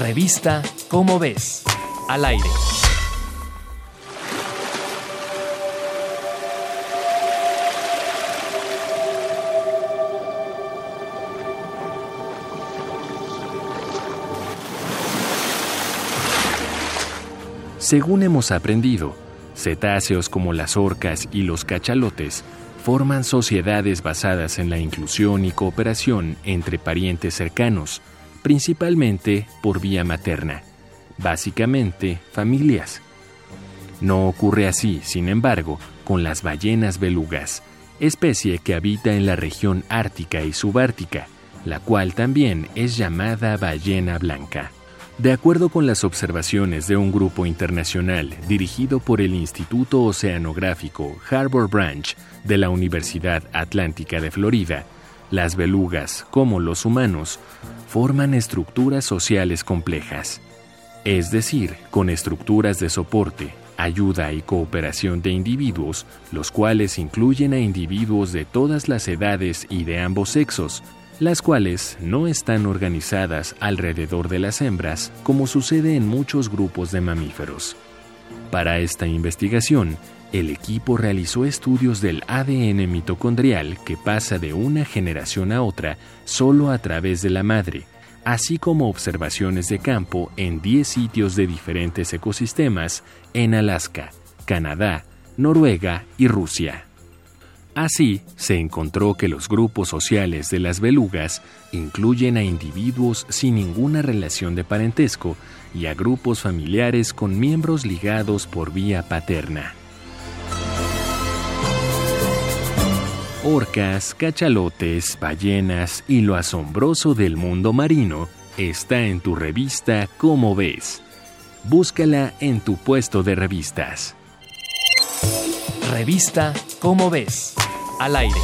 Revista Cómo ves. Al aire. Según hemos aprendido, cetáceos como las orcas y los cachalotes forman sociedades basadas en la inclusión y cooperación entre parientes cercanos, principalmente por vía materna, básicamente familias. No ocurre así, sin embargo, con las ballenas belugas, especie que habita en la región ártica y subártica, la cual también es llamada ballena blanca. De acuerdo con las observaciones de un grupo internacional dirigido por el Instituto Oceanográfico Harbor Branch de la Universidad Atlántica de Florida, las belugas, como los humanos, forman estructuras sociales complejas, es decir, con estructuras de soporte, ayuda y cooperación de individuos, los cuales incluyen a individuos de todas las edades y de ambos sexos, las cuales no están organizadas alrededor de las hembras como sucede en muchos grupos de mamíferos. Para esta investigación, el equipo realizó estudios del ADN mitocondrial que pasa de una generación a otra solo a través de la madre, así como observaciones de campo en 10 sitios de diferentes ecosistemas en Alaska, Canadá, Noruega y Rusia. Así, se encontró que los grupos sociales de las belugas incluyen a individuos sin ninguna relación de parentesco y a grupos familiares con miembros ligados por vía paterna. Orcas, cachalotes, ballenas y lo asombroso del mundo marino está en tu revista Cómo ves. Búscala en tu puesto de revistas. Revista Cómo ves al aire.